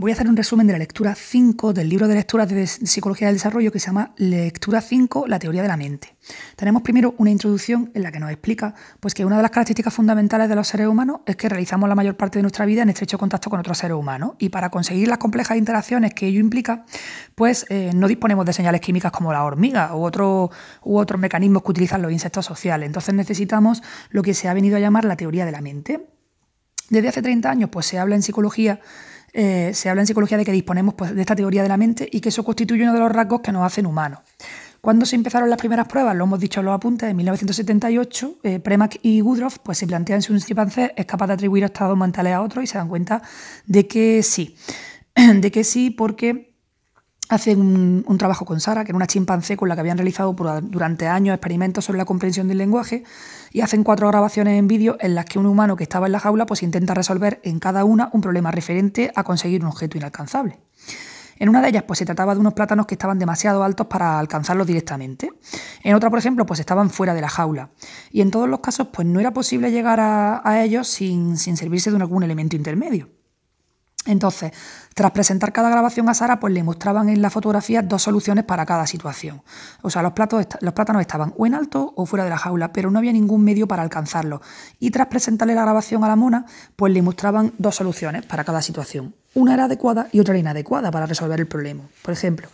Voy a hacer un resumen de la lectura 5 del libro de lecturas de Psicología del Desarrollo que se llama Lectura 5, la teoría de la mente. Tenemos primero una introducción en la que nos explica pues, que una de las características fundamentales de los seres humanos es que realizamos la mayor parte de nuestra vida en estrecho contacto con otros seres humanos y para conseguir las complejas interacciones que ello implica, pues eh, no disponemos de señales químicas como la hormiga u, otro, u otros mecanismos que utilizan los insectos sociales. Entonces necesitamos lo que se ha venido a llamar la teoría de la mente. Desde hace 30 años pues, se habla en psicología eh, se habla en psicología de que disponemos pues, de esta teoría de la mente y que eso constituye uno de los rasgos que nos hacen humanos. Cuando se empezaron las primeras pruebas, lo hemos dicho en los apuntes, en 1978, eh, Premack y Woodruff pues, se plantean si un chimpancé es capaz de atribuir estados mentales a otro y se dan cuenta de que sí. De que sí, porque hacen un, trabajo con Sara, que era una chimpancé con la que habían realizado durante años experimentos sobre la comprensión del lenguaje, y hacen cuatro grabaciones en vídeo en las que un humano que estaba en la jaula pues intenta resolver en cada una un problema referente a conseguir un objeto inalcanzable. En una de ellas pues se trataba de unos plátanos que estaban demasiado altos para alcanzarlos directamente. En otra, por ejemplo, pues estaban fuera de la jaula. Y en todos los casos pues no era posible llegar a, ellos sin, sin servirse de algún elemento intermedio. Entonces, tras presentar cada grabación a Sara, pues le mostraban en la fotografía dos soluciones para cada situación. O sea, los, plátanos estaban o en alto o fuera de la jaula, pero no había ningún medio para alcanzarlos. Y tras presentarle la grabación a la mona, pues le mostraban dos soluciones para cada situación. Una era adecuada y otra era inadecuada para resolver el problema. Por ejemplo,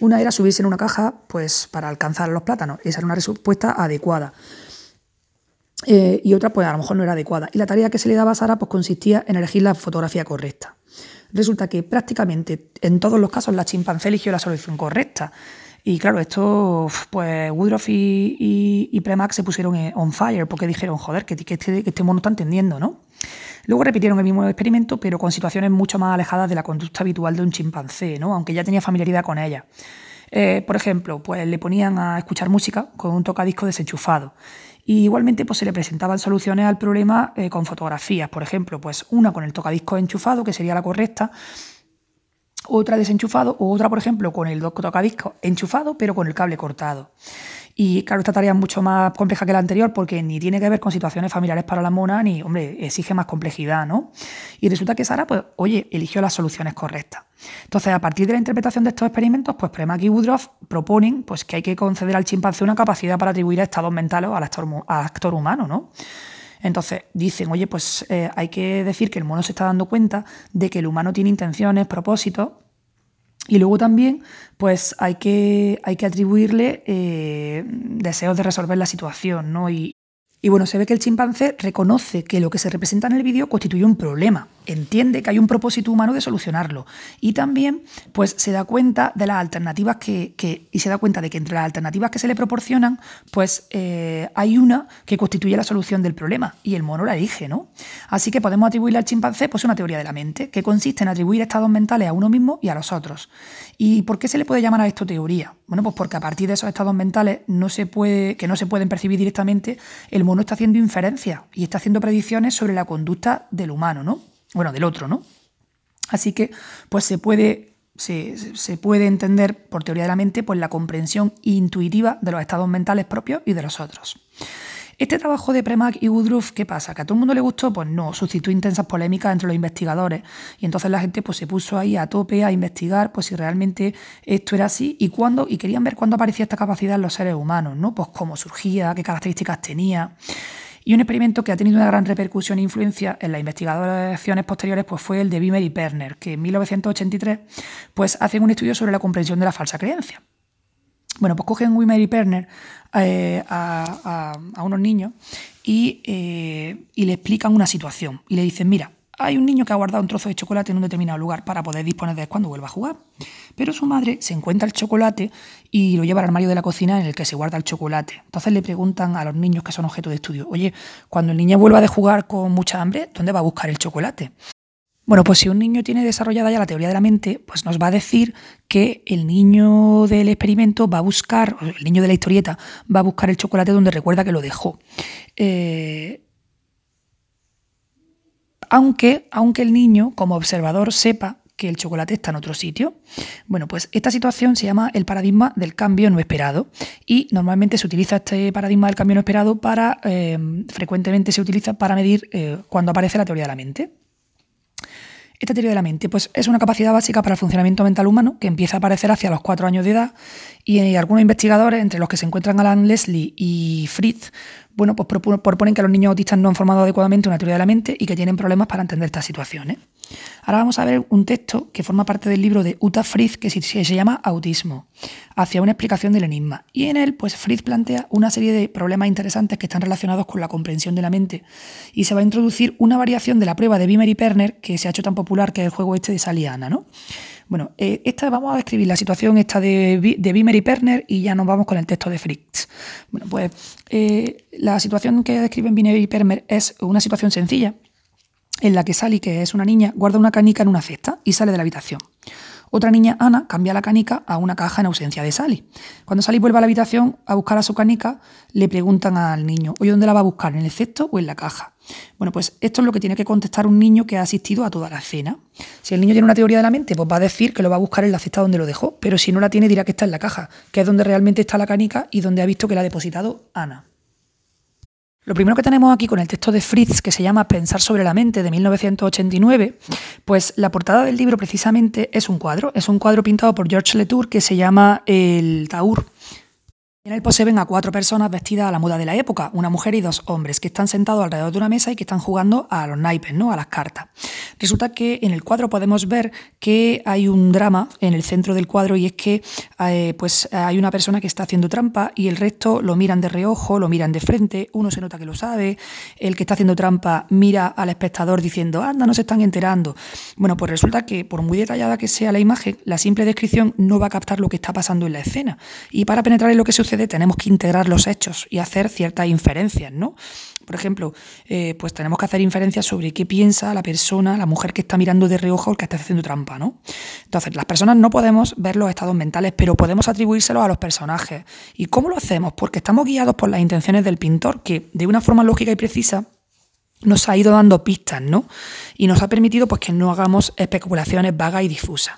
una era subirse en una caja pues, para alcanzar los plátanos. Esa era una respuesta adecuada. Eh, y otra, pues a lo mejor no era adecuada. Y la tarea que se le daba a Sara pues, consistía en elegir la fotografía correcta. Resulta que prácticamente en todos los casos la chimpancé eligió la solución correcta. Y claro, esto, pues Woodruff y, y, Premack se pusieron on fire porque dijeron, joder, que, este, este, mono está entendiendo, ¿no? Luego repitieron el mismo experimento, pero con situaciones mucho más alejadas de la conducta habitual de un chimpancé, ¿no? Aunque ya tenía familiaridad con ella. Eh, por ejemplo, pues le ponían a escuchar música con un tocadisco desenchufado. Y igualmente pues, se le presentaban soluciones al problema eh, con fotografías, por ejemplo, pues una con el tocadiscos enchufado, que sería la correcta, otra desenchufado, o otra, por ejemplo, con el tocadiscos enchufado, pero con el cable cortado. Y claro, esta tarea es mucho más compleja que la anterior porque ni tiene que ver con situaciones familiares para la mona, ni, hombre, exige más complejidad, ¿no? Y resulta que Sara, pues, oye, eligió las soluciones correctas. Entonces, a partir de la interpretación de estos experimentos, pues Premack y Woodruff proponen pues, que hay que conceder al chimpancé una capacidad para atribuir estados mentales al actor, humano, ¿no? Entonces dicen, oye, pues eh, hay que decir que el mono se está dando cuenta de que el humano tiene intenciones, propósitos y luego también, pues hay que, hay que atribuirle eh, deseos de resolver la situación, ¿no? Y, y bueno, se ve que el chimpancé reconoce que lo que se representa en el vídeo constituye un problema, entiende que hay un propósito humano de solucionarlo y también pues se da cuenta de las alternativas que, y se da cuenta de que entre las alternativas que se le proporcionan pues eh, hay una que constituye la solución del problema y el mono la elige, ¿no? Así que podemos atribuirle al chimpancé pues una teoría de la mente que consiste en atribuir estados mentales a uno mismo y a los otros. ¿Y por qué se le puede llamar a esto teoría? Bueno, pues porque a partir de esos estados mentales no se puede, que no se pueden percibir directamente, el mono está haciendo inferencias y está haciendo predicciones sobre la conducta del humano, ¿no? Bueno, del otro, ¿no? Así que, pues se puede, se, puede entender por teoría de la mente pues, la comprensión intuitiva de los estados mentales propios y de los otros. Este trabajo de Premack y Woodruff, ¿qué pasa? ¿Que a todo el mundo le gustó? Pues no, suscitó intensas polémicas entre los investigadores y entonces la gente pues, se puso ahí a tope a investigar pues, si realmente esto era así y cuándo, y querían ver cuándo aparecía esta capacidad en los seres humanos, ¿no? Pues cómo surgía, qué características tenía. Y un experimento que ha tenido una gran repercusión e influencia en las investigaciones posteriores pues fue el de Bimer y Perner, que en 1983 pues, hacen un estudio sobre la comprensión de la falsa creencia. Bueno, pues cogen Wimmer y Perner eh, a, unos niños y, eh, y le explican una situación y le dicen, mira, hay un niño que ha guardado un trozo de chocolate en un determinado lugar para poder disponer de él cuando vuelva a jugar. Pero su madre se encuentra el chocolate y lo lleva al armario de la cocina en el que se guarda el chocolate. Entonces le preguntan a los niños que son objeto de estudio, oye, cuando el niño vuelva de jugar con mucha hambre, ¿dónde va a buscar el chocolate? Bueno, pues si un niño tiene desarrollada ya la teoría de la mente, pues nos va a decir que el niño del experimento va a buscar, el niño de la historieta, va a buscar el chocolate donde recuerda que lo dejó. Eh, aunque, aunque el niño, como observador, sepa que el chocolate está en otro sitio. Bueno, pues esta situación se llama el paradigma del cambio no esperado y normalmente se utiliza este paradigma del cambio no esperado para, eh, frecuentemente se utiliza para medir eh, cuando aparece la teoría de la mente. Esta teoría de la mente pues, es una capacidad básica para el funcionamiento mental humano que empieza a aparecer hacia los cuatro años de edad y algunos investigadores, entre los que se encuentran Alan Leslie y Fritz, bueno, pues proponen que los niños autistas no han formado adecuadamente una teoría de la mente y que tienen problemas para entender estas situaciones. Ahora vamos a ver un texto que forma parte del libro de Uta Fritz que se llama Autismo, hacia una explicación del enigma. Y en él, pues Fritz plantea una serie de problemas interesantes que están relacionados con la comprensión de la mente. Y se va a introducir una variación de la prueba de Bimer y Perner que se ha hecho tan popular que es el juego este de Saliana, ¿no? Bueno, eh, esta vamos a describir la situación esta de, de Bimer y Perner y ya nos vamos con el texto de Fritz. Bueno, pues eh, la situación que describen Bimer y Perner es una situación sencilla en la que Sally, que es una niña, guarda una canica en una cesta y sale de la habitación. Otra niña, Ana, cambia la canica a una caja en ausencia de Sally. Cuando Sally vuelve a la habitación a buscar a su canica, le preguntan al niño, oye, ¿dónde la va a buscar? ¿En el cesto o en la caja? Bueno, pues esto es lo que tiene que contestar un niño que ha asistido a toda la escena. Si el niño tiene una teoría de la mente, pues va a decir que lo va a buscar en la cesta donde lo dejó, pero si no la tiene dirá que está en la caja, que es donde realmente está la canica y donde ha visto que la ha depositado Ana. Lo primero que tenemos aquí con el texto de Fritz, que se llama Pensar sobre la mente, de 1989, pues la portada del libro precisamente es un cuadro, es un cuadro pintado por George Letour que se llama El Taur. En él pues, se ven a cuatro personas vestidas a la moda de la época, una mujer y dos hombres, que están sentados alrededor de una mesa y que están jugando a los naipes, ¿no? a las cartas. Resulta que en el cuadro podemos ver que hay un drama en el centro del cuadro y es que eh, pues, hay una persona que está haciendo trampa y el resto lo miran de reojo, lo miran de frente, uno se nota que lo sabe, el que está haciendo trampa mira al espectador diciendo, anda, no se están enterando. Bueno, pues resulta que por muy detallada que sea la imagen, la simple descripción no va a captar lo que está pasando en la escena. Y para penetrar en lo que sucede, tenemos que integrar los hechos y hacer ciertas inferencias, ¿no? Por ejemplo, eh, pues tenemos que hacer inferencias sobre qué piensa la persona, la mujer que está mirando de reojo o el que está haciendo trampa, ¿no? Entonces, las personas no podemos ver los estados mentales, pero podemos atribuírselos a los personajes. ¿Y cómo lo hacemos? Porque estamos guiados por las intenciones del pintor, que de una forma lógica y precisa nos ha ido dando pistas, ¿no? Y nos ha permitido pues, que no hagamos especulaciones vagas y difusas.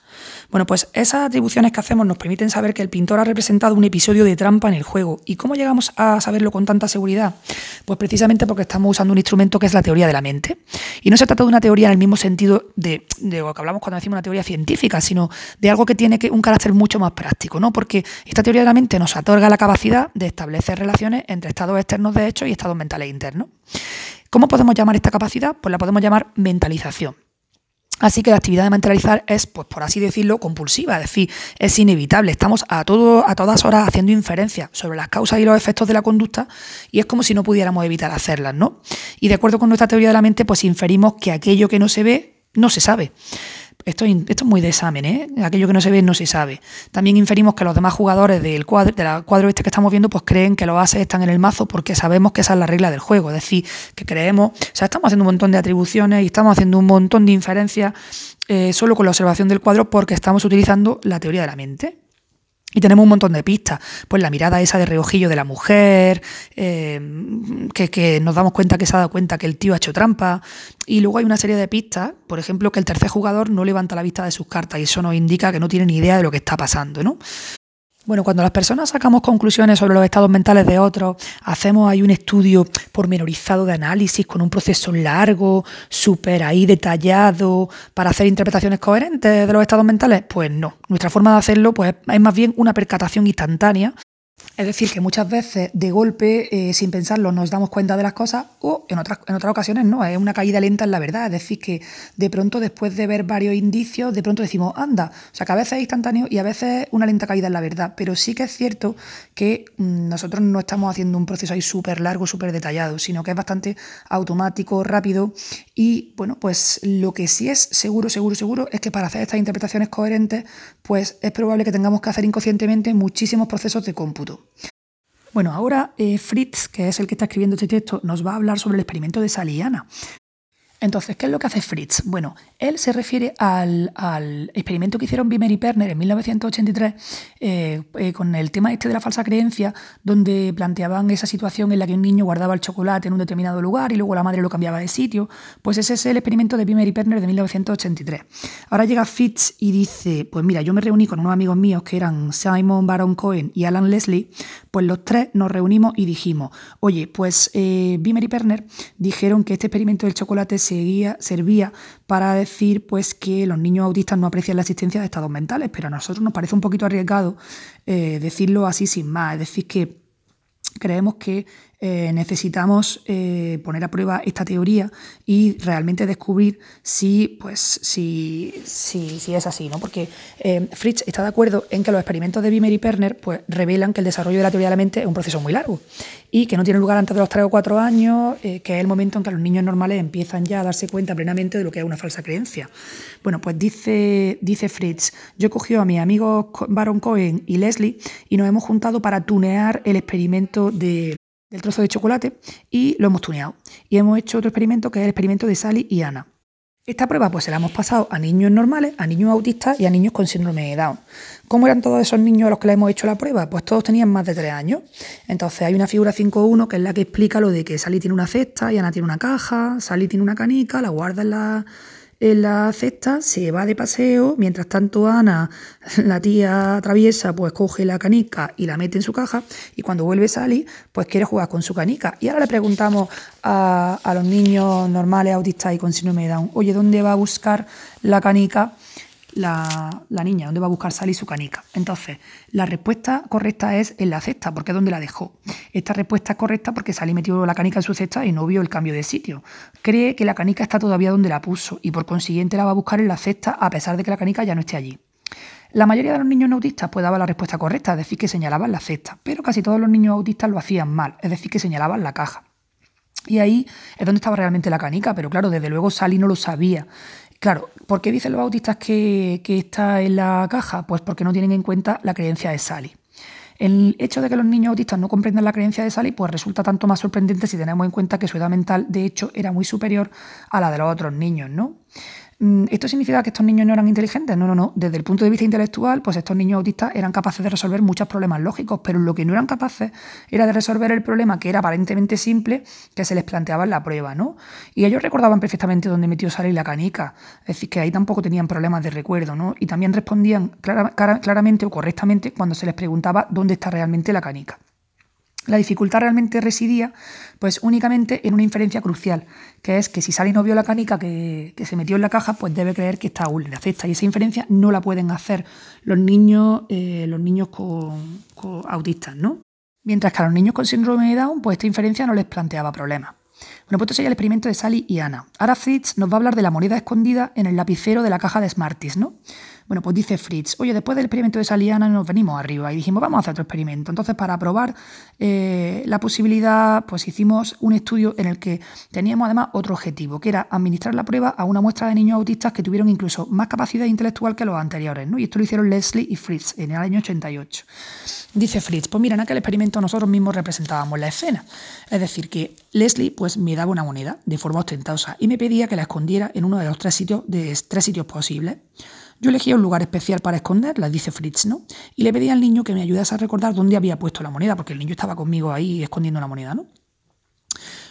Bueno, pues esas atribuciones que hacemos nos permiten saber que el pintor ha representado un episodio de trampa en el juego. ¿Y cómo llegamos a saberlo con tanta seguridad? Pues precisamente porque estamos usando un instrumento que es la teoría de la mente. Y no se trata de una teoría en el mismo sentido de, lo que hablamos cuando decimos una teoría científica, sino de algo que tiene un carácter mucho más práctico, ¿no? Porque esta teoría de la mente nos otorga la capacidad de establecer relaciones entre estados externos de hechos y estados mentales internos. ¿Cómo podemos llamar esta capacidad? Pues la podemos llamar mentalización. Así que la actividad de mentalizar es, pues por así decirlo, compulsiva, es decir, es inevitable. Estamos a, todo, a todas horas haciendo inferencias sobre las causas y los efectos de la conducta y es como si no pudiéramos evitar hacerlas, ¿no? Y de acuerdo con nuestra teoría de la mente, pues inferimos que aquello que no se ve, no se sabe. Esto, esto, es muy de examen, ¿eh? Aquello que no se ve no se sabe. También inferimos que los demás jugadores del cuadro, del cuadro este que estamos viendo, pues creen que los ases están en el mazo porque sabemos que esa es la regla del juego. Es decir, que creemos, o sea, estamos haciendo un montón de atribuciones y estamos haciendo un montón de inferencias eh, solo con la observación del cuadro porque estamos utilizando la teoría de la mente. Y tenemos un montón de pistas, pues la mirada esa de reojillo de la mujer, eh, que, nos damos cuenta que se ha dado cuenta que el tío ha hecho trampa, y luego hay una serie de pistas, por ejemplo, que el tercer jugador no levanta la vista de sus cartas y eso nos indica que no tiene ni idea de lo que está pasando, ¿no? Bueno, cuando las personas sacamos conclusiones sobre los estados mentales de otros, hacemos ahí un estudio pormenorizado de análisis con un proceso largo, súper ahí detallado, para hacer interpretaciones coherentes de los estados mentales, pues no. Nuestra forma de hacerlo pues, es más bien una percatación instantánea es decir, que muchas veces de golpe, eh, sin pensarlo, nos damos cuenta de las cosas o en otras, en otras ocasiones no, es una caída lenta en la verdad. Es decir, que de pronto después de ver varios indicios, de pronto decimos, anda. O sea, que a veces es instantáneo y a veces una lenta caída en la verdad. Pero sí que es cierto que mm, nosotros no estamos haciendo un proceso ahí súper largo, súper detallado, sino que es bastante automático, rápido. Y bueno, pues lo que sí es seguro, seguro, seguro es que para hacer estas interpretaciones coherentes, pues es probable que tengamos que hacer inconscientemente muchísimos procesos de cómputo. Bueno, ahora eh, Fritz, que es el que está escribiendo este texto, nos va a hablar sobre el experimento de Saliana. Entonces, ¿qué es lo que hace Fritz? Bueno, él se refiere al, experimento que hicieron Bimer y Perner en 1983 eh, eh, con el tema este de la falsa creencia, donde planteaban esa situación en la que un niño guardaba el chocolate en un determinado lugar y luego la madre lo cambiaba de sitio. Pues ese es el experimento de Bimer y Perner de 1983. Ahora llega Fritz y dice, pues mira, yo me reuní con unos amigos míos que eran Simon Baron Cohen y Alan Leslie, pues los tres nos reunimos y dijimos, oye, pues eh, Bimer y Perner dijeron que este experimento del chocolate servía para decir pues, que los niños autistas no aprecian la existencia de estados mentales, pero a nosotros nos parece un poquito arriesgado eh, decirlo así sin más. Es decir, que creemos que eh, necesitamos eh, poner a prueba esta teoría y realmente descubrir si, pues, si, si, si es así, ¿no? Porque eh, Fritz está de acuerdo en que los experimentos de Bimer y Perner pues, revelan que el desarrollo de la teoría de la mente es un proceso muy largo y que no tiene lugar antes de los 3 o 4 años, que es el momento en que los niños normales empiezan ya a darse cuenta plenamente de lo que es una falsa creencia. Bueno, pues dice, dice Fritz, yo cogido a mi amigo Baron Cohen y Leslie y nos hemos juntado para tunear el experimento de del trozo de chocolate y lo hemos tuneado. Y hemos hecho otro experimento que es el experimento de Sally y Ana. Esta prueba pues se la hemos pasado a niños normales, a niños autistas y a niños con síndrome de Down. ¿Cómo eran todos esos niños a los que le hemos hecho la prueba? Pues todos tenían más de 3 años. Entonces hay una figura 5.1 que es la que explica lo de que Sally tiene una cesta y Ana tiene una caja, Sally tiene una canica, la guarda en la, en la cesta, se va de paseo, mientras tanto Ana, la tía traviesa, pues coge la canica y la mete en su caja y cuando vuelve Sally, pues quiere jugar con su canica. Y ahora le preguntamos a, a los niños normales, autistas y con síndrome de Down, oye, ¿dónde va a buscar la canica? La, niña, dónde va a buscar Sally su canica. Entonces, la respuesta correcta es en la cesta, porque es donde la dejó. Esta respuesta es correcta porque Sally metió la canica en su cesta y no vio el cambio de sitio. Cree que la canica está todavía donde la puso y por consiguiente la va a buscar en la cesta a pesar de que la canica ya no esté allí. La mayoría de los niños autistas pues daba la respuesta correcta, es decir, que señalaban la cesta, pero casi todos los niños autistas lo hacían mal, es decir, que señalaban la caja. Y ahí es donde estaba realmente la canica, pero claro, desde luego Sally no lo sabía. Claro, ¿por qué dicen los bautistas que, está en la caja? Pues porque no tienen en cuenta la creencia de Sally. El hecho de que los niños autistas no comprendan la creencia de Sally, pues resulta tanto más sorprendente si tenemos en cuenta que su edad mental, de hecho, era muy superior a la de los otros niños, ¿no? Mm, ¿Esto significa que estos niños no eran inteligentes? No, no, no. Desde el punto de vista intelectual, pues estos niños autistas eran capaces de resolver muchos problemas lógicos, pero lo que no eran capaces era de resolver el problema que era aparentemente simple que se les planteaba en la prueba, ¿no? Y ellos recordaban perfectamente dónde metió Sally la canica, es decir, que ahí tampoco tenían problemas de recuerdo, ¿no? Y también respondían claramente o correctamente cuando se les preguntaba dónde está realmente la canica. La dificultad realmente residía pues únicamente en una inferencia crucial, que es que si Sally no vio la canica que, se metió en la caja, pues debe creer que está en la cesta. Y esa inferencia no la pueden hacer los niños, eh, los niños con, autistas, ¿no? Mientras que a los niños con síndrome de Down, pues esta inferencia no les planteaba problemas. Bueno, pues esto sería el experimento de Sally y Ana. Ahora Fritz nos va a hablar de la moneda escondida en el lapicero de la caja de Smarties, ¿no? Bueno, pues dice Fritz, oye, después del experimento de Saliana nos venimos arriba y dijimos, vamos a hacer otro experimento. Entonces, para probar eh, la posibilidad, pues hicimos un estudio en el que teníamos además otro objetivo, que era administrar la prueba a una muestra de niños autistas que tuvieron incluso más capacidad intelectual que los anteriores, ¿no? Y esto lo hicieron Leslie y Fritz en el año 88. Dice Fritz, pues mira, en aquel experimento nosotros mismos representábamos la escena. Es decir, que Leslie pues me daba una moneda de forma ostentosa y me pedía que la escondiera en uno de los tres sitios, de tres sitios posibles. Yo elegía un lugar especial para esconderla, dice Fritz, ¿no? Y le pedí al niño que me ayudase a recordar dónde había puesto la moneda, porque el niño estaba conmigo ahí escondiendo la moneda, ¿no?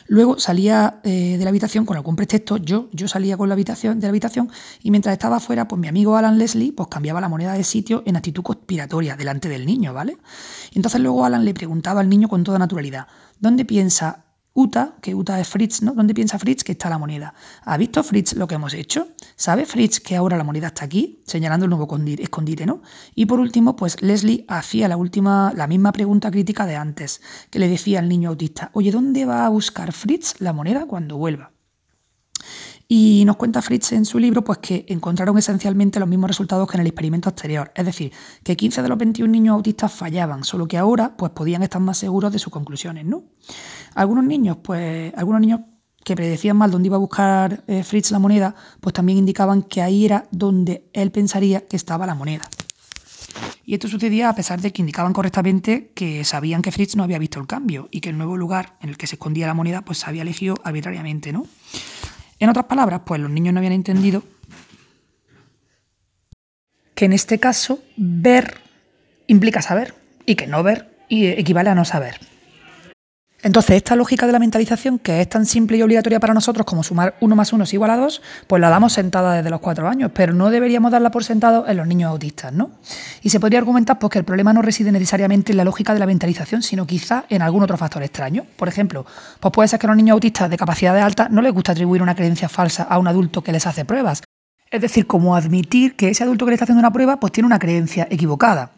Luego salía eh, de la habitación con algún pretexto, yo, yo salía con la habitación, de la habitación y mientras estaba afuera, pues mi amigo Alan Leslie pues cambiaba la moneda de sitio en actitud conspiratoria delante del niño, ¿vale? Entonces luego Alan le preguntaba al niño con toda naturalidad, ¿dónde piensa Uta, que Uta es Fritz, ¿no? ¿Dónde piensa Fritz que está la moneda? ¿Ha visto Fritz lo que hemos hecho? ¿Sabe Fritz que ahora la moneda está aquí? Señalando el nuevo escondite, ¿no? Y por último, pues Leslie hacía la última, la misma pregunta crítica de antes, que le decía al niño autista, oye, ¿dónde va a buscar Fritz la moneda cuando vuelva? Y nos cuenta Fritz en su libro pues, que encontraron esencialmente los mismos resultados que en el experimento anterior, es decir, que 15 de los 21 niños autistas fallaban, solo que ahora pues, podían estar más seguros de sus conclusiones. ¿no? Algunos niños, pues, algunos niños que predecían mal dónde iba a buscar eh, Fritz la moneda, pues también indicaban que ahí era donde él pensaría que estaba la moneda. Y esto sucedía a pesar de que indicaban correctamente que sabían que Fritz no había visto el cambio y que el nuevo lugar en el que se escondía la moneda pues se había elegido arbitrariamente, ¿no? En otras palabras, pues los niños no habían entendido que en este caso ver implica saber y que no ver equivale a no saber. Entonces, esta lógica de la mentalización, que es tan simple y obligatoria para nosotros como sumar 1 más 1 es igual a 2, pues la damos sentada desde los 4 años, pero no deberíamos darla por sentado en los niños autistas, ¿no? Y se podría argumentar pues, que el problema no reside necesariamente en la lógica de la mentalización, sino quizá en algún otro factor extraño. Por ejemplo, pues puede ser que a los niños autistas de capacidades altas no les gusta atribuir una creencia falsa a un adulto que les hace pruebas. Es decir, como admitir que ese adulto que le está haciendo una prueba pues tiene una creencia equivocada.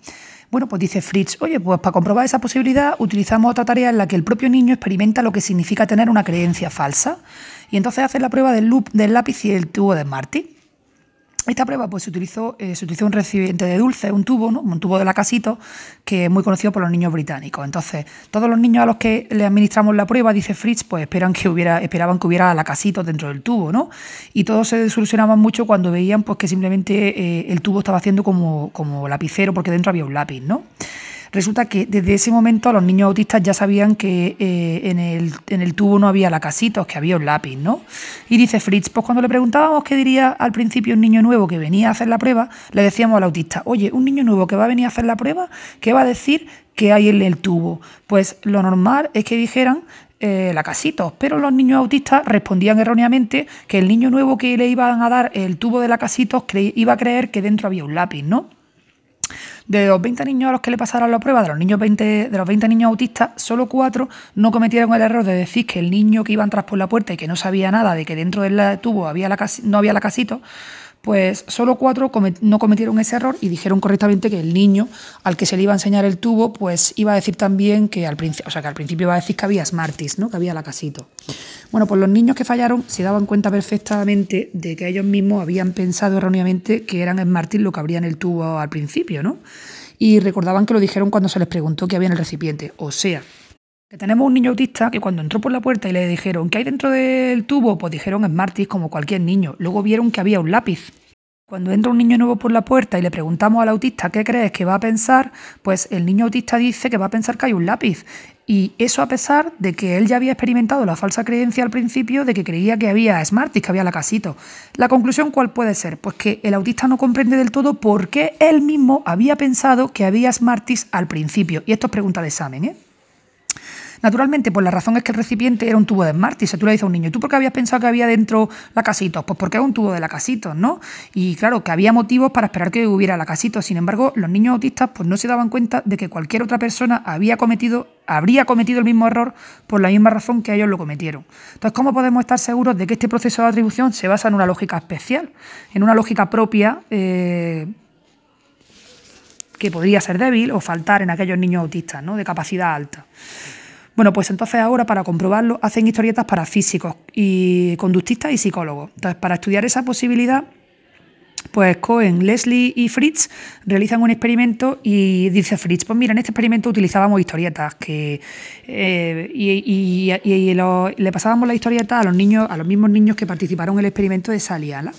Bueno, pues dice Fritz, oye, pues para comprobar esa posibilidad utilizamos otra tarea en la que el propio niño experimenta lo que significa tener una creencia falsa. Y entonces hace la prueba del loop del lápiz y el tubo de Smarty. Esta prueba pues, se, utilizó, eh, se utilizó un recipiente de dulce, un tubo, ¿no? un tubo de lacasito, que es muy conocido por los niños británicos. Entonces, todos los niños a los que le administramos la prueba, dice Fritz, pues esperan que hubiera, esperaban que hubiera lacasitos dentro del tubo, ¿no? Y todos se desilusionaban mucho cuando veían pues, que simplemente eh, el tubo estaba haciendo como, como lapicero porque dentro había un lápiz, ¿no? Resulta que desde ese momento los niños autistas ya sabían que eh, en, el, tubo no había lacasitos, que había un lápiz, ¿no? Y dice Fritz, pues cuando le preguntábamos qué diría al principio un niño nuevo que venía a hacer la prueba, le decíamos al autista, oye, un niño nuevo que va a venir a hacer la prueba, ¿qué va a decir que hay en el tubo? Pues lo normal es que dijeran eh, lacasitos, pero los niños autistas respondían erróneamente que el niño nuevo que le iban a dar el tubo de lacasitos iba a creer que dentro había un lápiz, ¿no? De los 20 niños a los que le pasaron la prueba, de los, niños 20, de los 20 niños autistas, solo 4 no cometieron el error de decir que el niño que iba a entrar por la puerta y que no sabía nada de que dentro del tubo había la, no había pues solo cuatro no cometieron ese error y dijeron correctamente que el niño al que se le iba a enseñar el tubo, pues iba a decir también que al principio, o sea, que al principio iba a decir que había Smarties, ¿no? Que había la casito. Bueno, pues los niños que fallaron se daban cuenta perfectamente de que ellos mismos habían pensado erróneamente que eran Smarties lo que abrían el tubo al principio, ¿no? Y recordaban que lo dijeron cuando se les preguntó qué había en el recipiente. O sea, que tenemos un niño autista que cuando entró por la puerta y le dijeron ¿qué hay dentro del tubo? Pues dijeron Smarties como cualquier niño. Luego vieron que había un lápiz. Cuando entra un niño nuevo por la puerta y le preguntamos al autista qué crees que va a pensar, pues el niño autista dice que va a pensar que hay un lápiz. Y eso a pesar de que él ya había experimentado la falsa creencia al principio de que creía que había Smarties, que había la casito. La conclusión cuál puede ser? Pues que el autista no comprende del todo por qué él mismo había pensado que había Smarties al principio. Y esto es pregunta de examen, ¿eh? Naturalmente, pues la razón es que el recipiente era un tubo de Smarties. Si tú le dices a un niño, ¿tú por qué habías pensado que había dentro la casito? Pues porque es un tubo de la casito, ¿no? Y claro, que había motivos para esperar que hubiera la casito. Sin embargo, los niños autistas pues no se daban cuenta de que cualquier otra persona había cometido habría cometido el mismo error por la misma razón que ellos lo cometieron. Entonces, ¿cómo podemos estar seguros de que este proceso de atribución se basa en una lógica especial, en una lógica propia eh, que podría ser débil o faltar en aquellos niños autistas, ¿no? de capacidad alta? Bueno, pues entonces ahora para comprobarlo hacen historietas para físicos y conductistas y psicólogos. Entonces, para estudiar esa posibilidad, pues Cohen, Leslie y Fritz realizan un experimento y dice Fritz, pues mira, en este experimento utilizábamos historietas que eh, y, le pasábamos la historieta a los niños, a los mismos niños que participaron en el experimento de Sally Ala.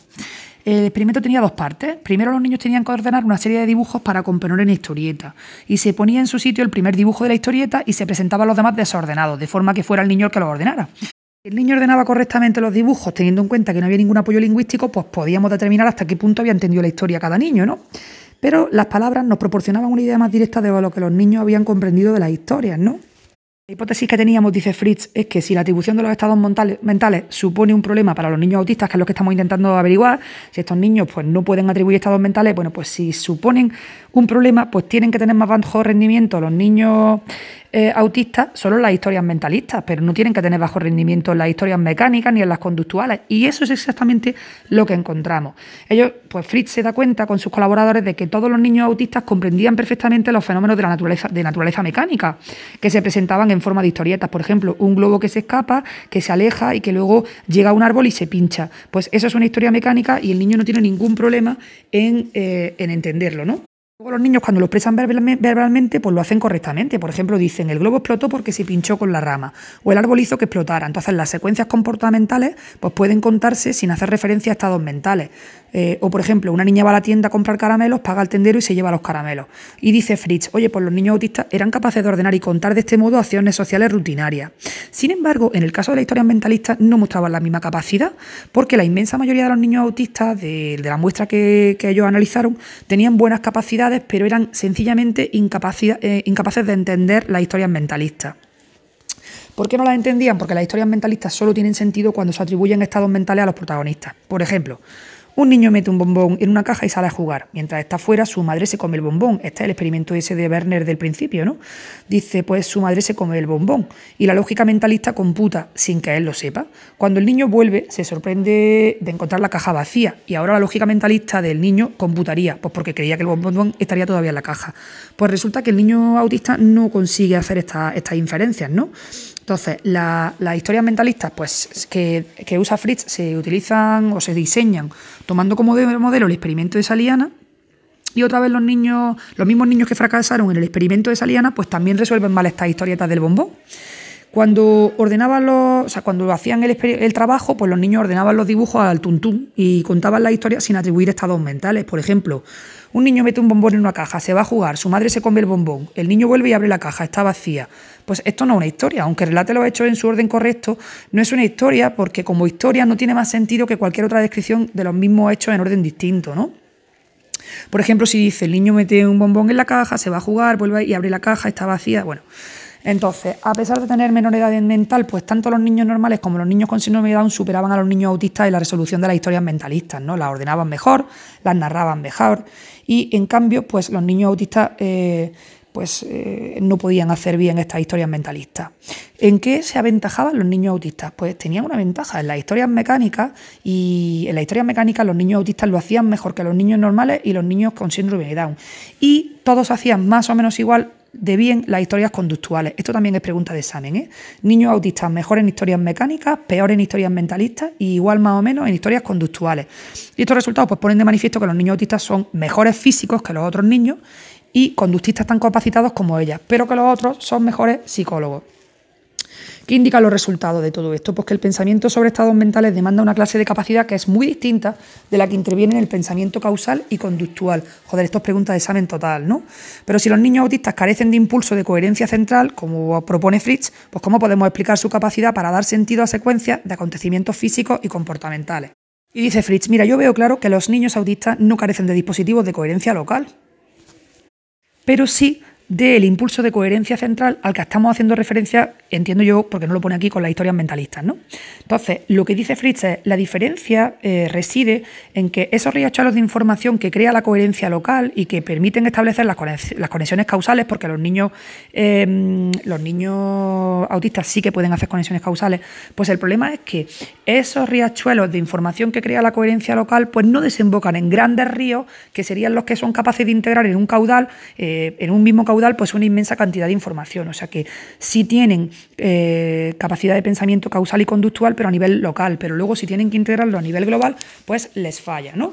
El experimento tenía dos partes. Primero los niños tenían que ordenar una serie de dibujos para componer una historieta. Y se ponía en su sitio el primer dibujo de la historieta y se presentaba a los demás desordenados, de forma que fuera el niño el que lo ordenara. Si el niño ordenaba correctamente los dibujos, teniendo en cuenta que no había ningún apoyo lingüístico, pues podíamos determinar hasta qué punto había entendido la historia cada niño, ¿no? Pero las palabras nos proporcionaban una idea más directa de lo que los niños habían comprendido de las historias, ¿no? La hipótesis que teníamos, dice Fritz, es que si la atribución de los estados mentales supone un problema para los niños autistas, que es lo que estamos intentando averiguar, si estos niños pues, no pueden atribuir estados mentales, bueno, pues si suponen un problema, pues tienen que tener más bajo rendimiento los niños eh, autistas solo en las historias mentalistas, pero no tienen que tener bajo rendimiento en las historias mecánicas ni en las conductuales. Y eso es exactamente lo que encontramos. Ellos, pues Fritz se da cuenta con sus colaboradores de que todos los niños autistas comprendían perfectamente los fenómenos de la naturaleza, de naturaleza mecánica, que se presentaban en forma de historietas. Por ejemplo, un globo que se escapa, que se aleja y que luego llega a un árbol y se pincha. Pues eso es una historia mecánica y el niño no tiene ningún problema en, eh, en entenderlo, ¿no? Luego los niños cuando lo expresan verbalmente, pues lo hacen correctamente. Por ejemplo, dicen, el globo explotó porque se pinchó con la rama, o el árbol hizo que explotara. Entonces las secuencias comportamentales pues pueden contarse sin hacer referencia a estados mentales. Eh, o, por ejemplo, una niña va a la tienda a comprar caramelos, paga al tendero y se lleva los caramelos. Y dice Fritz, oye, pues los niños autistas eran capaces de ordenar y contar de este modo acciones sociales rutinarias. Sin embargo, en el caso de la historia mentalista no mostraban la misma capacidad, porque la inmensa mayoría de los niños autistas, de, la muestra que, ellos analizaron, tenían buenas capacidades, pero eran sencillamente eh, incapaces de entender las historias mentalistas. ¿Por qué no las entendían? Porque las historias mentalistas solo tienen sentido cuando se atribuyen estados mentales a los protagonistas. Por ejemplo, un niño mete un bombón en una caja y sale a jugar. Mientras está fuera, su madre se come el bombón. Este es el experimento ese de Werner del principio, ¿no? Dice, pues su madre se come el bombón. Y la lógica mentalista computa sin que él lo sepa. Cuando el niño vuelve, se sorprende de encontrar la caja vacía. Y ahora la lógica mentalista del niño computaría, pues porque creía que el bombón estaría todavía en la caja. Pues resulta que el niño autista no consigue hacer estas inferencias, ¿no? Entonces, las historias mentalistas pues, que, usa Fritz se utilizan o se diseñan tomando como modelo el experimento de Saliana. Y otra vez los niños, los mismos niños que fracasaron en el experimento de Saliana, pues también resuelven mal estas historietas del bombón. Cuando ordenaban los, o sea, cuando hacían el, el, trabajo, pues los niños ordenaban los dibujos al tuntún y contaban la historia sin atribuir estados mentales. Por ejemplo, un niño mete un bombón en una caja, se va a jugar, su madre se come el bombón, el niño vuelve y abre la caja, está vacía. Pues esto no es una historia, aunque relate los hechos en su orden correcto, no es una historia porque como historia no tiene más sentido que cualquier otra descripción de los mismos hechos en orden distinto, ¿no? Por ejemplo, si dice el niño mete un bombón en la caja, se va a jugar, vuelve y abre la caja, está vacía, bueno. Entonces, a pesar de tener menor edad mental, pues tanto los niños normales como los niños con síndrome de Down superaban a los niños autistas en la resolución de las historias mentalistas, ¿no? Las ordenaban mejor, las narraban mejor y en cambio, pues los niños autistas eh, pues eh, no podían hacer bien estas historias mentalistas. ¿En qué se aventajaban los niños autistas? Pues tenían una ventaja en las historias mecánicas y en las historias mecánicas los niños autistas lo hacían mejor que los niños normales y los niños con síndrome de Down. Y todos hacían más o menos igual de bien las historias conductuales. Esto también es pregunta de examen. ¿eh? Niños autistas mejor en historias mecánicas, peor en historias mentalistas y igual más o menos en historias conductuales. Y estos resultados pues, ponen de manifiesto que los niños autistas son mejores físicos que los otros niños y conductistas tan capacitados como ellas, pero que los otros son mejores psicólogos. ¿Qué indican los resultados de todo esto? Pues que el pensamiento sobre estados mentales demanda una clase de capacidad que es muy distinta de la que interviene en el pensamiento causal y conductual. Joder, esto es pregunta de examen total, ¿no? Pero si los niños autistas carecen de impulso de coherencia central, como propone Fritz, pues ¿cómo podemos explicar su capacidad para dar sentido a secuencias de acontecimientos físicos y comportamentales? Y dice Fritz, mira, yo veo claro que los niños autistas no carecen de dispositivos de coherencia local, pero sí del impulso de coherencia central al que estamos haciendo referencia, entiendo yo, porque no lo pone aquí con las historias mentalistas. ¿no? Entonces, lo que dice Fritz es, la diferencia eh, reside en que esos riachuelos de información que crea la coherencia local y que permiten establecer las, conexiones causales, porque los niños, em, los niños autistas sí que pueden hacer conexiones causales, pues el problema es que esos riachuelos de información que crea la coherencia local, pues no desembocan en grandes ríos, que serían los que son capaces de integrar en un caudal, eh, en un mismo caudal, pues una inmensa cantidad de información. O sea que sí tienen eh, capacidad de pensamiento causal y conductual, pero a nivel local. Pero luego si tienen que integrarlo a nivel global, pues les falla, ¿no?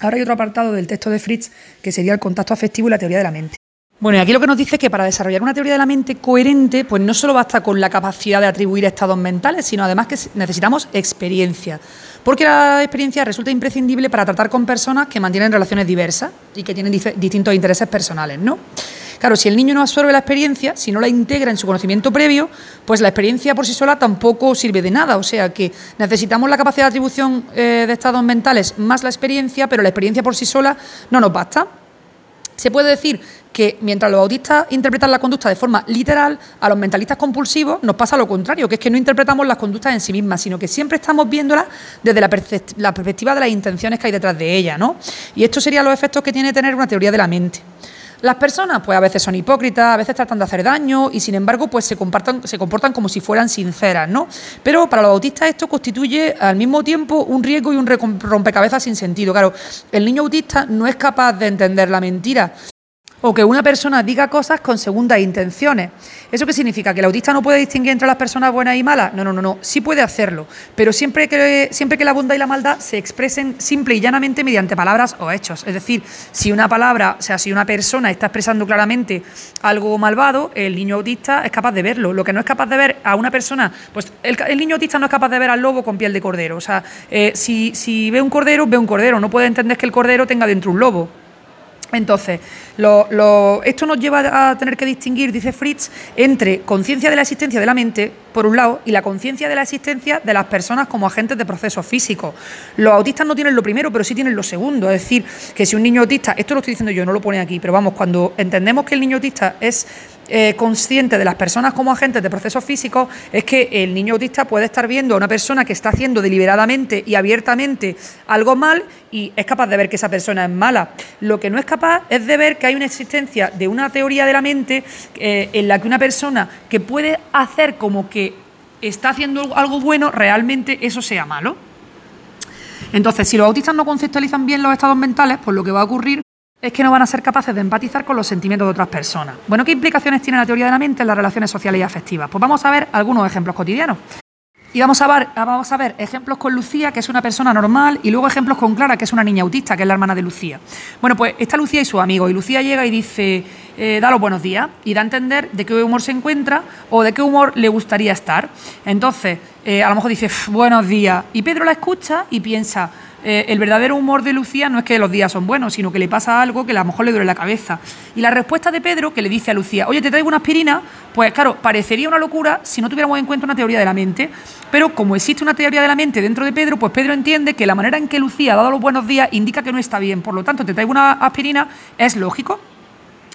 Ahora hay otro apartado del texto de Fritz que sería el contacto afectivo y la teoría de la mente. Bueno, y aquí lo que nos dice es que para desarrollar una teoría de la mente coherente, pues no solo basta con la capacidad de atribuir estados mentales, sino además que necesitamos experiencia. Porque la experiencia resulta imprescindible para tratar con personas que mantienen relaciones diversas y que tienen distintos intereses personales, ¿no? Claro, si el niño no absorbe la experiencia, si no la integra en su conocimiento previo, pues la experiencia por sí sola tampoco sirve de nada. O sea que necesitamos la capacidad de atribución eh, de estados mentales más la experiencia, pero la experiencia por sí sola no nos basta. Se puede decir que mientras los autistas interpretan la conducta de forma literal, a los mentalistas compulsivos nos pasa lo contrario, que es que no interpretamos las conductas en sí mismas, sino que siempre estamos viéndolas desde la, perspectiva de las intenciones que hay detrás de ellas. ¿no? Y estos serían los efectos que tiene tener una teoría de la mente. Las personas, pues a veces son hipócritas, a veces tratan de hacer daño y sin embargo, pues se comportan, se comportan como si fueran sinceras, ¿no? Pero para los autistas esto constituye al mismo tiempo un riesgo y un rompecabezas sin sentido. Claro, el niño autista no es capaz de entender la mentira o que una persona diga cosas con segundas intenciones. ¿Eso qué significa? ¿Que el autista no puede distinguir entre las personas buenas y malas? No, no, no, no. Sí puede hacerlo, pero siempre que, siempre que la bondad y la maldad se expresen simple y llanamente mediante palabras o hechos. Es decir, si una palabra, o sea, si una persona está expresando claramente algo malvado, el niño autista es capaz de verlo. Lo que no es capaz de ver a una persona, pues el, niño autista no es capaz de ver al lobo con piel de cordero. O sea, eh, si, si ve un cordero, ve un cordero. No puede entender que el cordero tenga dentro un lobo. Entonces, esto nos lleva a tener que distinguir, dice Fritz, entre conciencia de la existencia de la mente, por un lado, y la conciencia de la existencia de las personas como agentes de procesos físicos. Los autistas no tienen lo primero, pero sí tienen lo segundo. Es decir, que si un niño autista, esto lo estoy diciendo yo, no lo pone aquí, pero vamos, cuando entendemos que el niño autista es eh, consciente de las personas como agentes de procesos físicos es que el niño autista puede estar viendo a una persona que está haciendo deliberadamente y abiertamente algo mal y es capaz de ver que esa persona es mala. Lo que no es capaz es de ver que hay una existencia de una teoría de la mente eh, en la que una persona que puede hacer como que está haciendo algo bueno, realmente eso sea malo. Entonces, si los autistas no conceptualizan bien los estados mentales, pues lo que va a ocurrir es que no van a ser capaces de empatizar con los sentimientos de otras personas. Bueno, ¿qué implicaciones tiene la teoría de la mente en las relaciones sociales y afectivas? Pues vamos a ver algunos ejemplos cotidianos. Y vamos a, ver, ejemplos con Lucía, que es una persona normal, y luego ejemplos con Clara, que es una niña autista, que es la hermana de Lucía. Bueno, pues está Lucía y su amigo, y Lucía llega y dice, eh, da los buenos días, y da a entender de qué humor se encuentra o de qué humor le gustaría estar. Entonces, eh, a lo mejor dice, buenos días, y Pedro la escucha y piensa, eh, el verdadero humor de Lucía no es que los días son buenos, sino que le pasa algo que a lo mejor le duele la cabeza. Y la respuesta de Pedro, que le dice a Lucía, oye, te traigo una aspirina, pues claro, parecería una locura si no tuviéramos en cuenta una teoría de la mente. Pero como existe una teoría de la mente dentro de Pedro, pues Pedro entiende que la manera en que Lucía ha dado los buenos días indica que no está bien. Por lo tanto, te traigo una aspirina, es lógico.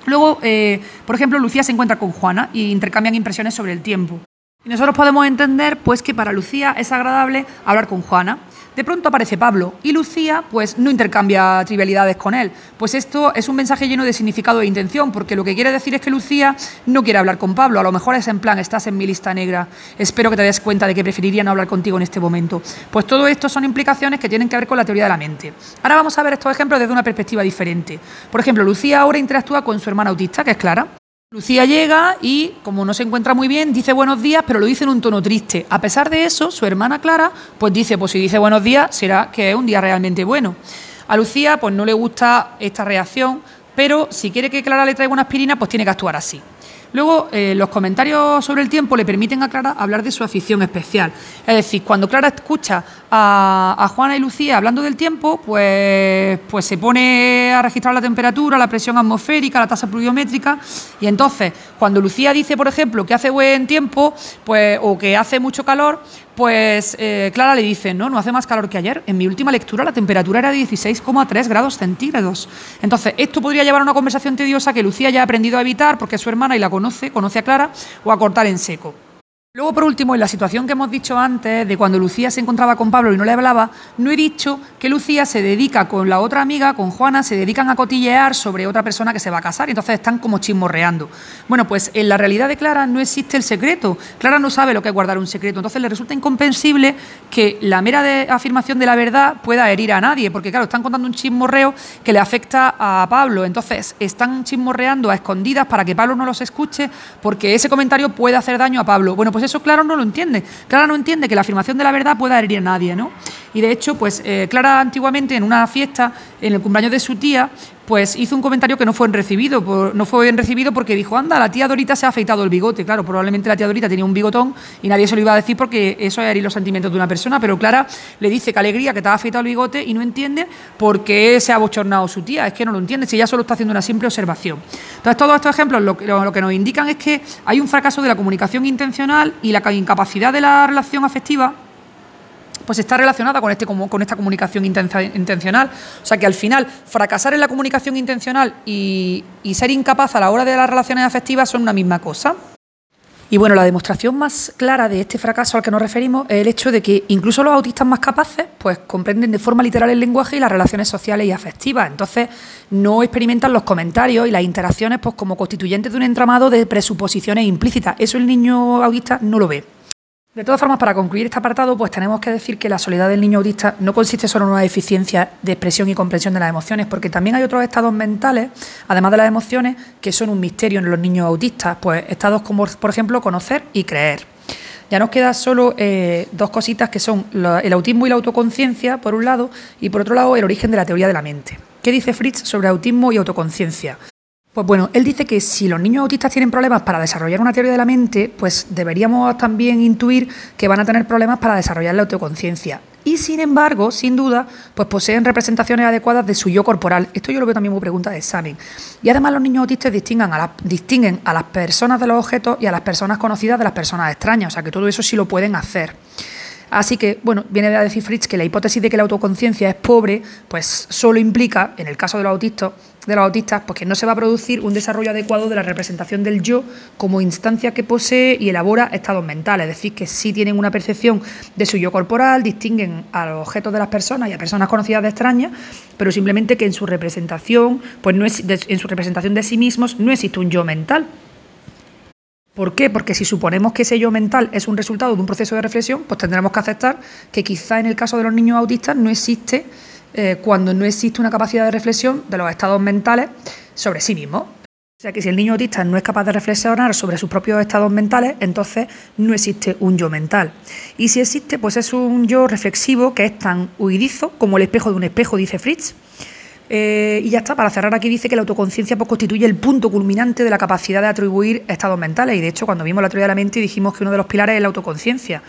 Luego, eh, por ejemplo, Lucía se encuentra con Juana y intercambian impresiones sobre el tiempo. Y nosotros podemos entender pues que para Lucía es agradable hablar con Juana. De pronto aparece Pablo y Lucía pues no intercambia trivialidades con él. Pues esto es un mensaje lleno de significado e intención, porque lo que quiere decir es que Lucía no quiere hablar con Pablo. A lo mejor es en plan, estás en mi lista negra. Espero que te des cuenta de que preferiría no hablar contigo en este momento. Pues todo esto son implicaciones que tienen que ver con la teoría de la mente. Ahora vamos a ver estos ejemplos desde una perspectiva diferente. Por ejemplo, Lucía ahora interactúa con su hermana autista, que es Clara. Lucía llega y, como no se encuentra muy bien, dice buenos días, pero lo dice en un tono triste. A pesar de eso, su hermana Clara, pues dice, pues si dice buenos días, será que es un día realmente bueno. A Lucía, pues no le gusta esta reacción, pero si quiere que Clara le traiga una aspirina, pues tiene que actuar así. Luego, eh, los comentarios sobre el tiempo le permiten a Clara hablar de su afición especial. Es decir, cuando Clara escucha a, Juana y Lucía hablando del tiempo, pues, pues se pone a registrar la temperatura, la presión atmosférica, la tasa pluviométrica, y entonces, cuando Lucía dice, por ejemplo, que hace buen tiempo, pues, o que hace mucho calor, pues eh, Clara le dice, no, no hace más calor que ayer. En mi última lectura la temperatura era 16,3 grados centígrados. Entonces, esto podría llevar a una conversación tediosa que Lucía ya ha aprendido a evitar porque es su hermana y la conoce, conoce a Clara, o a cortar en seco. Luego, por último, en la situación que hemos dicho antes, de cuando Lucía se encontraba con Pablo y no le hablaba, no he dicho que Lucía se dedica con la otra amiga, con Juana, se dedican a cotillear sobre otra persona que se va a casar y entonces están como chismorreando. Bueno, pues en la realidad de Clara no existe el secreto. Clara no sabe lo que es guardar un secreto, entonces le resulta incomprensible que la mera afirmación de la verdad pueda herir a nadie, porque claro, están contando un chismorreo que le afecta a Pablo, entonces están chismorreando a escondidas para que Pablo no los escuche, porque ese comentario puede hacer daño a Pablo. Bueno, pues eso Clara no lo entiende. Clara no entiende que la afirmación de la verdad pueda herir a nadie, ¿no? Y de hecho, pues eh, Clara antiguamente en una fiesta, en el cumpleaños de su tía, pues hizo un comentario que no fue bien recibido, no fue bien recibido porque dijo, anda, la tía Dorita se ha afeitado el bigote. Claro, probablemente la tía Dorita tenía un bigotón y nadie se lo iba a decir porque eso es herir los sentimientos de una persona, pero Clara le dice que alegría que te ha afeitado el bigote y no entiende por qué se ha bochornado su tía, es que no lo entiende, si ella solo está haciendo una simple observación. Entonces, todos estos ejemplos lo, lo que nos indican es que hay un fracaso de la comunicación intencional y la incapacidad de la relación afectiva pues está relacionada con, este, con esta comunicación intencional. O sea que al final, fracasar en la comunicación intencional y, y ser incapaz a la hora de las relaciones afectivas son una misma cosa. Y bueno, la demostración más clara de este fracaso al que nos referimos es el hecho de que incluso los autistas más capaces pues comprenden de forma literal el lenguaje y las relaciones sociales y afectivas. Entonces, no experimentan los comentarios y las interacciones pues como constituyentes de un entramado de presuposiciones implícitas. Eso el niño autista no lo ve. De todas formas, para concluir este apartado, pues tenemos que decir que la soledad del niño autista no consiste solo en una deficiencia de expresión y comprensión de las emociones, porque también hay otros estados mentales, además de las emociones, que son un misterio en los niños autistas, pues estados como, por ejemplo, conocer y creer. Ya nos quedan solo eh, dos cositas que son el autismo y la autoconciencia, por un lado, y por otro lado, el origen de la teoría de la mente. ¿Qué dice Fritz sobre autismo y autoconciencia? Pues bueno, él dice que si los niños autistas tienen problemas para desarrollar una teoría de la mente, pues deberíamos también intuir que van a tener problemas para desarrollar la autoconciencia. Y sin embargo, sin duda, pues poseen representaciones adecuadas de su yo corporal. Esto yo lo veo también como pregunta de examen. Y además los niños autistas distinguen a, distinguen a las personas de los objetos y a las personas conocidas de las personas extrañas. O sea que todo eso sí lo pueden hacer. Así que, bueno, viene a decir Fritz que la hipótesis de que la autoconciencia es pobre, pues solo implica, en el caso de los autistas, de los autistas, pues que no se va a producir un desarrollo adecuado de la representación del yo como instancia que posee y elabora estados mentales. Es decir, que sí tienen una percepción de su yo corporal, distinguen a los objetos de las personas y a personas conocidas de extrañas, pero simplemente que en su representación, pues no es, en su representación de sí mismos no existe un yo mental. ¿Por qué? Porque si suponemos que ese yo mental es un resultado de un proceso de reflexión, pues tendremos que aceptar que quizá en el caso de los niños autistas no existe eh, cuando no existe una capacidad de reflexión de los estados mentales sobre sí mismos. O sea que si el niño autista no es capaz de reflexionar sobre sus propios estados mentales, entonces no existe un yo mental. Y si existe, pues es un yo reflexivo que es tan huidizo como el espejo de un espejo, dice Fritz, eh, y ya está, para cerrar aquí dice que la autoconciencia pues, constituye el punto culminante de la capacidad de atribuir estados mentales. Y de hecho, cuando vimos la teoría de la mente dijimos que uno de los pilares es la autoconciencia.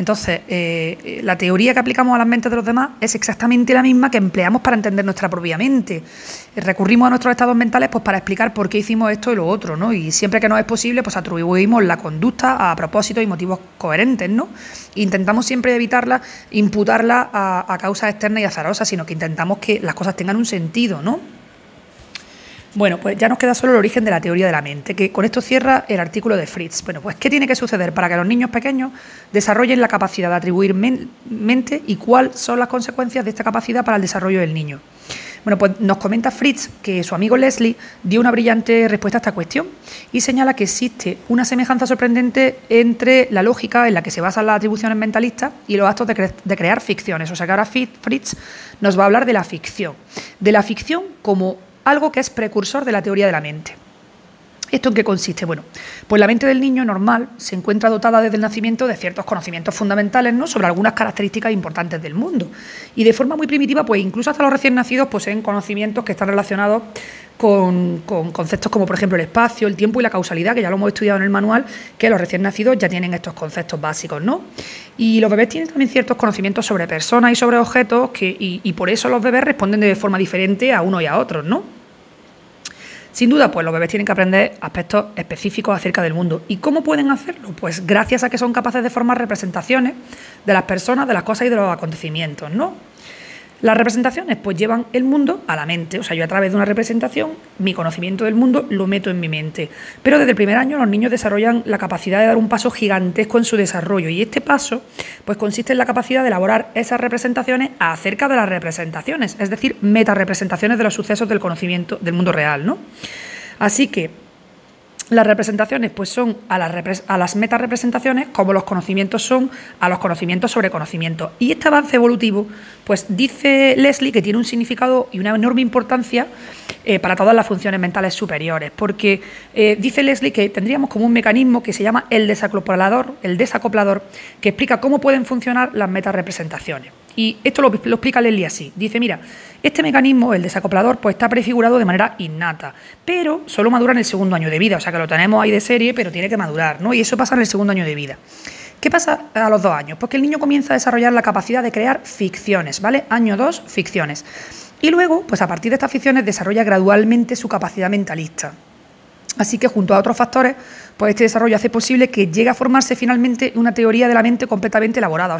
Entonces, eh, la teoría que aplicamos a las mentes de los demás es exactamente la misma que empleamos para entender nuestra propia mente. Recurrimos a nuestros estados mentales pues, para explicar por qué hicimos esto y lo otro, ¿no? Y siempre que no es posible, pues atribuimos la conducta a propósitos y motivos coherentes, ¿no? Intentamos siempre evitarla, imputarla a, a causas externas y azarosas, sino que intentamos que las cosas tengan un sentido, ¿no? Bueno, pues ya nos queda solo el origen de la teoría de la mente, que con esto cierra el artículo de Fritz. Bueno, pues ¿qué tiene que suceder para que los niños pequeños desarrollen la capacidad de atribuir mente y cuáles son las consecuencias de esta capacidad para el desarrollo del niño? Bueno, pues nos comenta Fritz que su amigo Leslie dio una brillante respuesta a esta cuestión y señala que existe una semejanza sorprendente entre la lógica en la que se basan las atribuciones mentalistas y los actos de, de crear ficciones. O sea que ahora Fritz nos va a hablar de la ficción, de la ficción como algo que es precursor de la teoría de la mente. ¿Esto en qué consiste? Bueno, pues la mente del niño normal se encuentra dotada desde el nacimiento de ciertos conocimientos fundamentales ¿no? sobre algunas características importantes del mundo. Y de forma muy primitiva, pues incluso hasta los recién nacidos poseen conocimientos que están relacionados con, conceptos como, por ejemplo, el espacio, el tiempo y la causalidad, que ya lo hemos estudiado en el manual, que los recién nacidos ya tienen estos conceptos básicos, ¿no? Y los bebés tienen también ciertos conocimientos sobre personas y sobre objetos, que, y, y por eso los bebés responden de forma diferente a uno y a otros, ¿no? Sin duda, pues los bebés tienen que aprender aspectos específicos acerca del mundo. ¿Y cómo pueden hacerlo? Pues gracias a que son capaces de formar representaciones de las personas, de las cosas y de los acontecimientos, ¿no? Las representaciones pues llevan el mundo a la mente, o sea, yo a través de una representación, mi conocimiento del mundo lo meto en mi mente. Pero desde el primer año los niños desarrollan la capacidad de dar un paso gigantesco en su desarrollo y este paso pues consiste en la capacidad de elaborar esas representaciones acerca de las representaciones, es decir, metarepresentaciones de los sucesos del conocimiento del mundo real, ¿no? Así que las representaciones pues son a las, a las metarepresentaciones como los conocimientos son a los conocimientos sobre conocimiento. Y este avance evolutivo, pues dice Leslie que tiene un significado y una enorme importancia eh, para todas las funciones mentales superiores, porque eh, dice Leslie que tendríamos como un mecanismo que se llama el desacoplador, el desacoplador, que explica cómo pueden funcionar las metarepresentaciones. Y esto lo, lo explica Leslie así. Dice, mira, este mecanismo, el desacoplador, pues está prefigurado de manera innata, pero solo madura en el segundo año de vida, o sea que lo tenemos ahí de serie, pero tiene que madurar, ¿no? Y eso pasa en el segundo año de vida. ¿Qué pasa a los dos años? Pues que el niño comienza a desarrollar la capacidad de crear ficciones, ¿vale? Año dos, ficciones. Y luego, pues a partir de estas ficciones desarrolla gradualmente su capacidad mentalista. Así que junto a otros factores, pues este desarrollo hace posible que llegue a formarse finalmente una teoría de la mente completamente elaborada.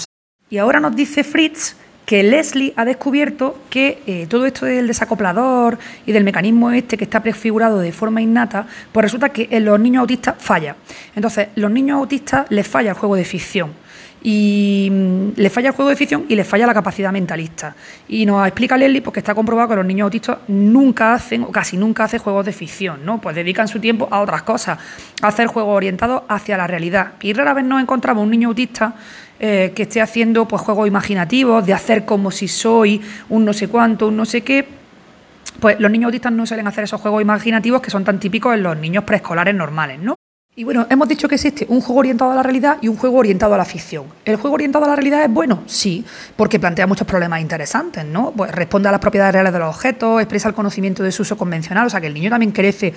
y ahora nos dice Fritz que Leslie ha descubierto que eh, todo esto del desacoplador y del mecanismo este que está prefigurado de forma innata, pues resulta que en los niños autistas falla. Entonces, los niños autistas les falla el juego de ficción. Y mm, les falla el juego de ficción y les falla la capacidad mentalista. Y nos explica Leslie porque está comprobado que los niños autistas nunca hacen, o casi nunca hacen juegos de ficción, ¿no? Pues dedican su tiempo a otras cosas, a hacer juegos orientados hacia la realidad. Y rara vez nos encontramos un niño autista eh, que esté haciendo pues, juegos imaginativos, de hacer como si soy un no sé cuánto, un no sé qué, pues los niños autistas no suelen hacer esos juegos imaginativos que son tan típicos en los niños preescolares normales, ¿no? Y bueno, hemos dicho que existe un juego orientado a la realidad y un juego orientado a la ficción. ¿El juego orientado a la realidad es bueno? Sí, porque plantea muchos problemas interesantes, ¿no? Pues responde a las propiedades reales de los objetos, expresa el conocimiento de su uso convencional, o sea que el niño también crece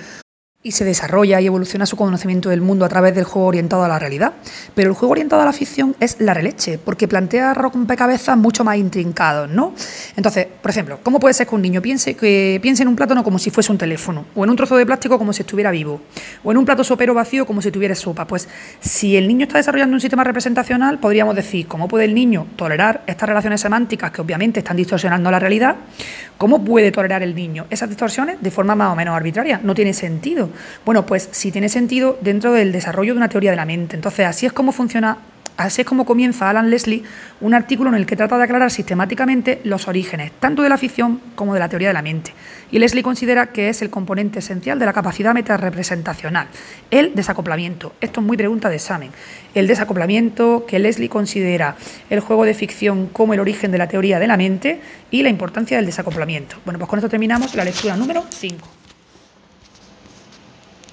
y se desarrolla y evoluciona su conocimiento del mundo a través del juego orientado a la realidad. Pero el juego orientado a la ficción es la releche, porque plantea rompecabezas mucho más intrincados, ¿no? Entonces, por ejemplo, ¿cómo puede ser que un niño piense, que piense en un plátano como si fuese un teléfono, o en un trozo de plástico como si estuviera vivo, o en un plato sopero vacío como si tuviera sopa? Pues si el niño está desarrollando un sistema representacional, podríamos decir, ¿cómo puede el niño tolerar estas relaciones semánticas que obviamente están distorsionando la realidad? ¿Cómo puede tolerar el niño esas distorsiones de forma más o menos arbitraria? No tiene sentido. Bueno, pues sí tiene sentido dentro del desarrollo de una teoría de la mente. Entonces, así es como funciona Así es como comienza Alan Leslie un artículo en el que trata de aclarar sistemáticamente los orígenes, tanto de la ficción como de la teoría de la mente. Y Leslie considera que es el componente esencial de la capacidad metarepresentacional, el desacoplamiento. Esto es muy pregunta de examen. El desacoplamiento que Leslie considera el juego de ficción como el origen de la teoría de la mente y la importancia del desacoplamiento. Bueno, pues con esto terminamos la lectura número 5.